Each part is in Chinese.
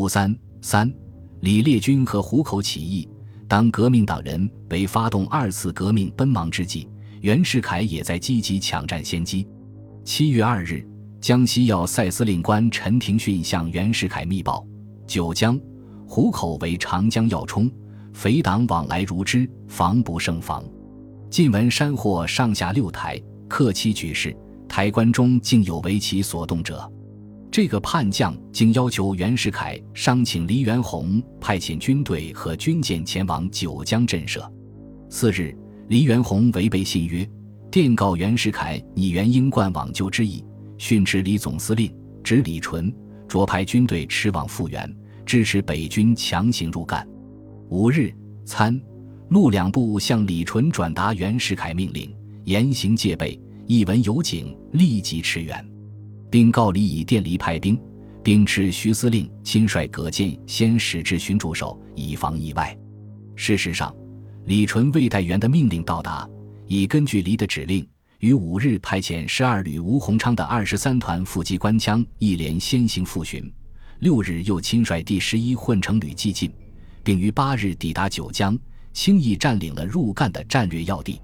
五三三，李烈钧和湖口起义。当革命党人为发动二次革命奔忙之际，袁世凯也在积极抢占先机。七月二日，江西要塞司令官陈廷训向袁世凯密报：九江、湖口为长江要冲，匪党往来如织，防不胜防。晋闻山货上下六台，克期举事，台关中竟有为其所动者。这个叛将竟要求袁世凯商请黎元洪派遣军队和军舰前往九江震慑。次日，黎元洪违背信约，电告袁世凯拟袁英冠往救之意，训斥李总司令，指李纯着派军队驰往复原，支持北军强行入赣。五日，参、陆两部向李纯转达袁世凯命令，严刑戒备，一闻有警，立即驰援。并告李以电离派兵，并斥徐司令亲率葛舰先使至巡驻守，以防意外。事实上，李纯未待袁的命令到达，已根据黎的指令，于五日派遣十二旅吴鸿昌的二十三团副机关枪一连先行复巡；六日又亲率第十一混成旅继进，并于八日抵达九江，轻易占领了入赣的战略要地。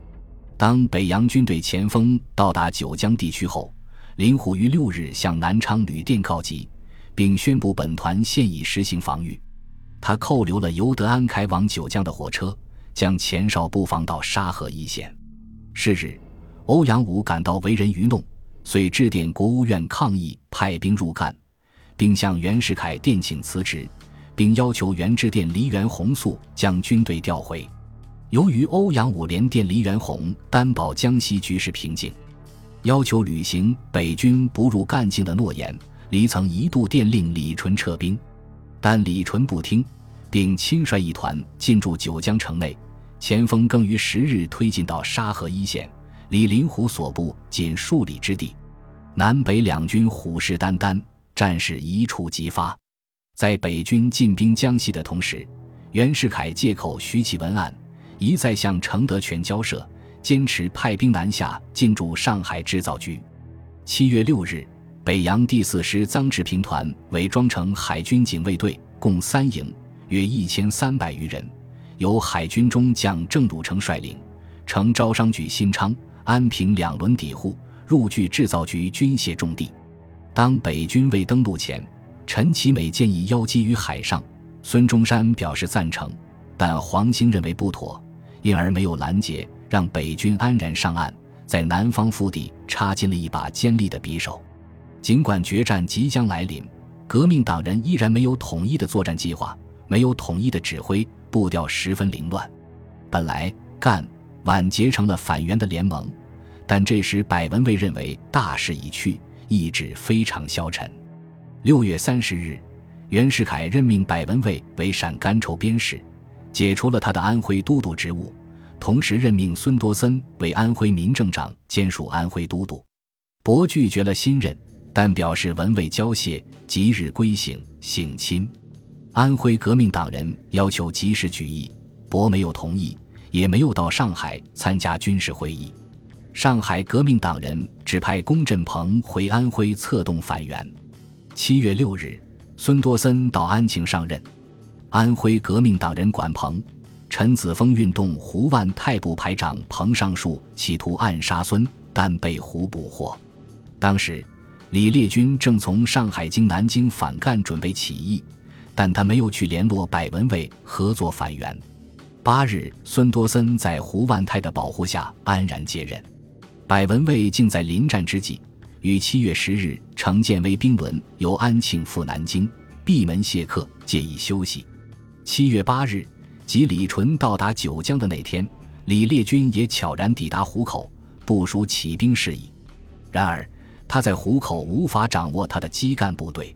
当北洋军队前锋到达九江地区后，林虎于六日向南昌旅店告急，并宣布本团现已实行防御。他扣留了由德安开往九江的火车，将前哨布防到沙河一线。是日，欧阳武感到为人愚弄，遂致电国务院抗议派兵入赣，并向袁世凯电请辞职，并要求袁致电黎元洪速将军队调回。由于欧阳武连电黎元洪，担保江西局势平静。要求履行北军不入赣境的诺言，李曾一度电令李纯撤兵，但李纯不听，并亲率一团进驻九江城内，前锋更于十日推进到沙河一线，离林虎所部仅数里之地，南北两军虎视眈眈，战事一触即发。在北军进兵江西的同时，袁世凯借口徐启文案，一再向程德全交涉。坚持派兵南下进驻上海制造局。七月六日，北洋第四师臧志平团伪装成海军警卫队，共三营，约一千三百余人，由海军中将郑汝成率领，乘招商局新昌、安平两轮抵沪，入据制造局军械重地。当北军未登陆前，陈其美建议邀击于海上，孙中山表示赞成，但黄兴认为不妥，因而没有拦截。让北军安然上岸，在南方腹地插进了一把尖利的匕首。尽管决战即将来临，革命党人依然没有统一的作战计划，没有统一的指挥，步调十分凌乱。本来赣皖结成了反袁的联盟，但这时百文蔚认为大势已去，意志非常消沉。六月三十日，袁世凯任命百文蔚为陕甘筹边使，解除了他的安徽都督职务。同时任命孙多森为安徽民政长，兼署安徽都督。伯拒绝了新任，但表示文未交谢，即日归省省亲。安徽革命党人要求及时举义，伯没有同意，也没有到上海参加军事会议。上海革命党人指派龚振鹏回安徽策动反袁。七月六日，孙多森到安庆上任。安徽革命党人管鹏。陈子峰运动胡万泰部排长彭尚树企图暗杀孙，但被胡捕获。当时，李烈钧正从上海经南京反赣，准备起义，但他没有去联络百文蔚合作反袁。八日，孙多森在胡万泰的保护下安然接任。百文蔚竟在临战之际，于七月十日乘舰威兵轮由安庆赴南京，闭门谢客，借以休息。七月八日。即李纯到达九江的那天，李烈钧也悄然抵达湖口，部署起兵事宜。然而，他在湖口无法掌握他的基干部队，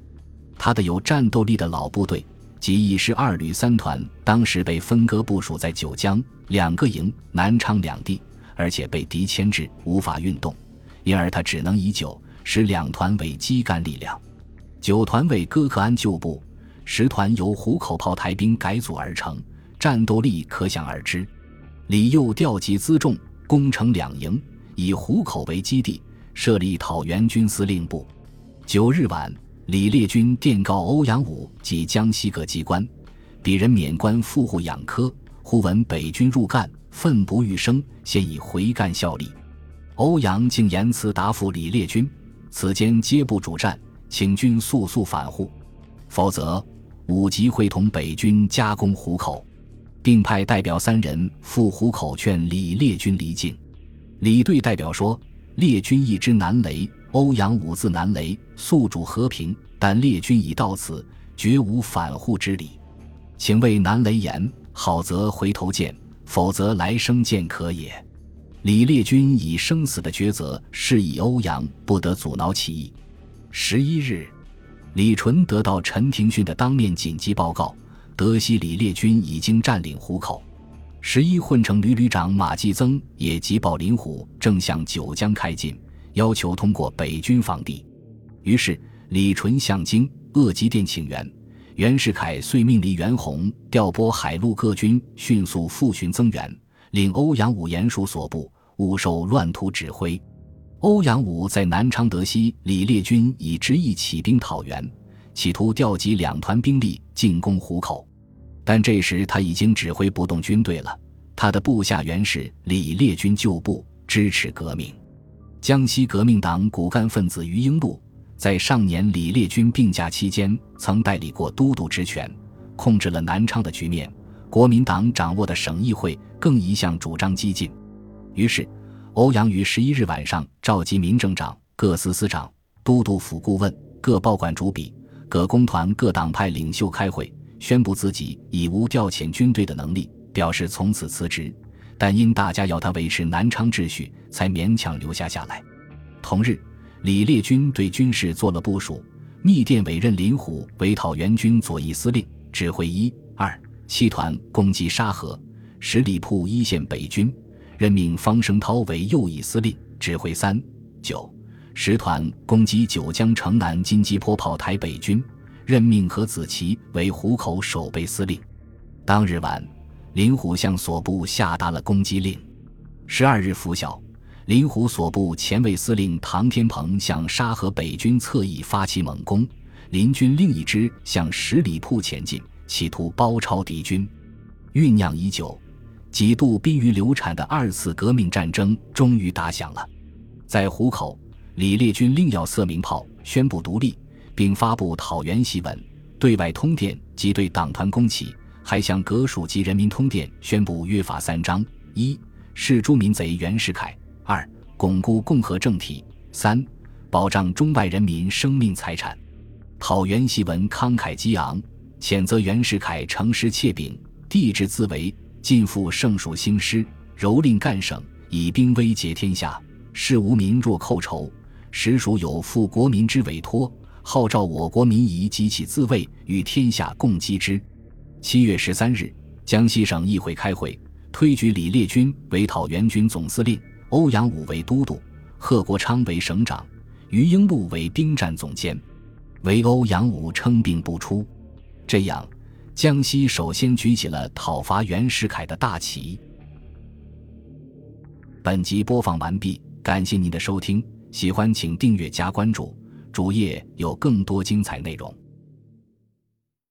他的有战斗力的老部队即一师二旅三团，当时被分割部署在九江两个营、南昌两地，而且被敌牵制，无法运动，因而他只能以九、十两团为基干力量。九团为哥克安旧部，十团由湖口炮台兵改组而成。战斗力可想而知，李又调集辎重，攻城两营，以湖口为基地，设立讨袁军司令部。九日晚，李烈军电告欧阳武及江西各机关，鄙人免官赴沪养科，忽闻北军入赣，奋不欲生，现已回赣效力。欧阳竟言辞答复李烈军：此间皆不主战，请君速速返沪，否则武吉会同北军加攻湖口，并派代表三人赴湖口劝李烈军离境。李队代表说：烈军一支南雷。欧阳武字南雷，宿主和平，但列军已到此，绝无反护之理。请为南雷言，好则回头见，否则来生见可也。李烈军以生死的抉择示意欧阳，不得阻挠其意。十一日，李纯得到陈廷训的当面紧急报告，德西李烈钧已经占领湖口。十一混成旅旅长马继增也急报林虎正向九江开进。要求通过北军防地，于是李纯向京鄂吉电请援，袁世凯遂命李元洪调拨海陆各军迅速复巡增援，令欧阳武严属所部，勿受乱徒指挥。欧阳武在南昌德西李烈军已执意起兵讨袁，企图调集两团兵力进攻湖口，但这时他已经指挥不动军队了。他的部下原是李烈军旧部，支持革命。江西革命党骨干分子余英禄，在上年李烈军病假期间，曾代理过都督职权，控制了南昌的局面。国民党掌握的省议会更一向主张激进。于是，欧阳于十一日晚上召集民政长、各司司长、都督府顾问、各报馆主笔、各工团、各党派领袖开会，宣布自己已无调遣军队的能力，表示从此辞职。但因大家要他维持南昌秩序，才勉强留下下来。同日，李烈钧对军事做了部署，密电委任林虎为讨袁军左翼司令，指挥一、二、七团攻击沙河、十里铺一线北军；任命方声涛为右翼司令，指挥三、九、十团攻击九江城南金鸡坡炮台北军；任命何子奇为湖口守备司令。当日晚。林虎向所部下达了攻击令。十二日拂晓，林虎所部前卫司令唐天鹏向沙河北军侧翼发起猛攻，林军另一支向十里铺前进，企图包抄敌军。酝酿已久、几度濒于流产的二次革命战争终于打响了。在湖口，李烈军另要色鸣炮，宣布独立，并发布讨袁檄文，对外通电及对党团攻起。还向各属及人民通电，宣布约法三章：一、是诸民贼袁世凯；二、巩固共和政体；三、保障中外人民生命财产。讨袁檄文慷慨激昂，谴责袁世凯乘势窃柄，帝制自为，尽负圣属兴师，蹂躏赣省，以兵威胁天下。事无民若寇仇，实属有负国民之委托，号召我国民夷及其自卫，与天下共击之。七月十三日，江西省议会开会，推举李烈钧为讨袁军总司令，欧阳武为都督，贺国昌为省长，于英禄为兵站总监，唯欧阳武称病不出。这样，江西首先举起了讨伐袁世凯的大旗。本集播放完毕，感谢您的收听，喜欢请订阅加关注，主页有更多精彩内容。